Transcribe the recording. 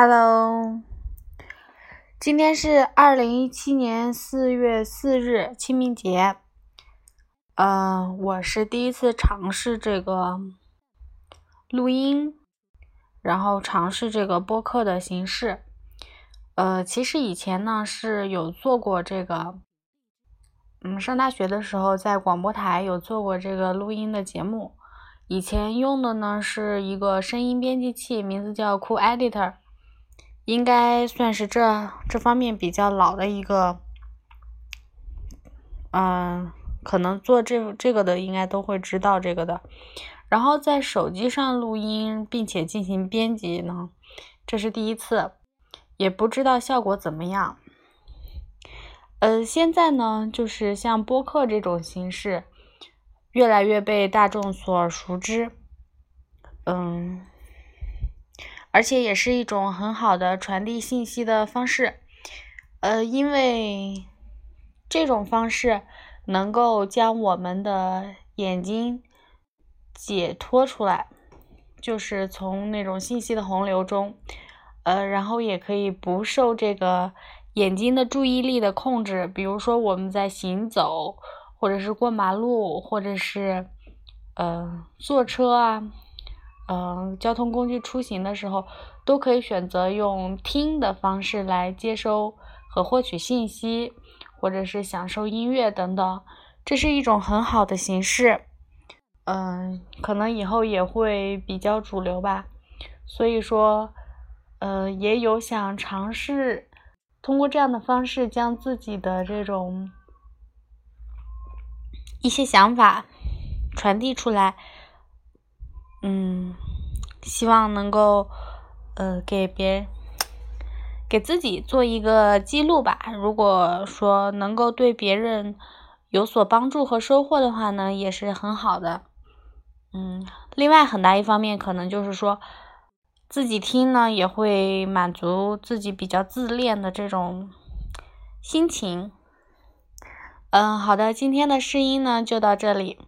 Hello，今天是二零一七年四月四日，清明节。嗯，我是第一次尝试这个录音，然后尝试这个播客的形式。呃，其实以前呢是有做过这个，嗯，上大学的时候在广播台有做过这个录音的节目。以前用的呢是一个声音编辑器，名字叫 Cool Editor。应该算是这这方面比较老的一个，嗯，可能做这这个的应该都会知道这个的。然后在手机上录音并且进行编辑呢，这是第一次，也不知道效果怎么样。呃，现在呢，就是像播客这种形式，越来越被大众所熟知，嗯。而且也是一种很好的传递信息的方式，呃，因为这种方式能够将我们的眼睛解脱出来，就是从那种信息的洪流中，呃，然后也可以不受这个眼睛的注意力的控制。比如说我们在行走，或者是过马路，或者是呃坐车啊。嗯，交通工具出行的时候，都可以选择用听的方式来接收和获取信息，或者是享受音乐等等，这是一种很好的形式。嗯，可能以后也会比较主流吧。所以说，呃，也有想尝试通过这样的方式将自己的这种一些想法传递出来。嗯，希望能够，呃，给别给自己做一个记录吧。如果说能够对别人有所帮助和收获的话呢，也是很好的。嗯，另外很大一方面可能就是说，自己听呢也会满足自己比较自恋的这种心情。嗯，好的，今天的试音呢就到这里。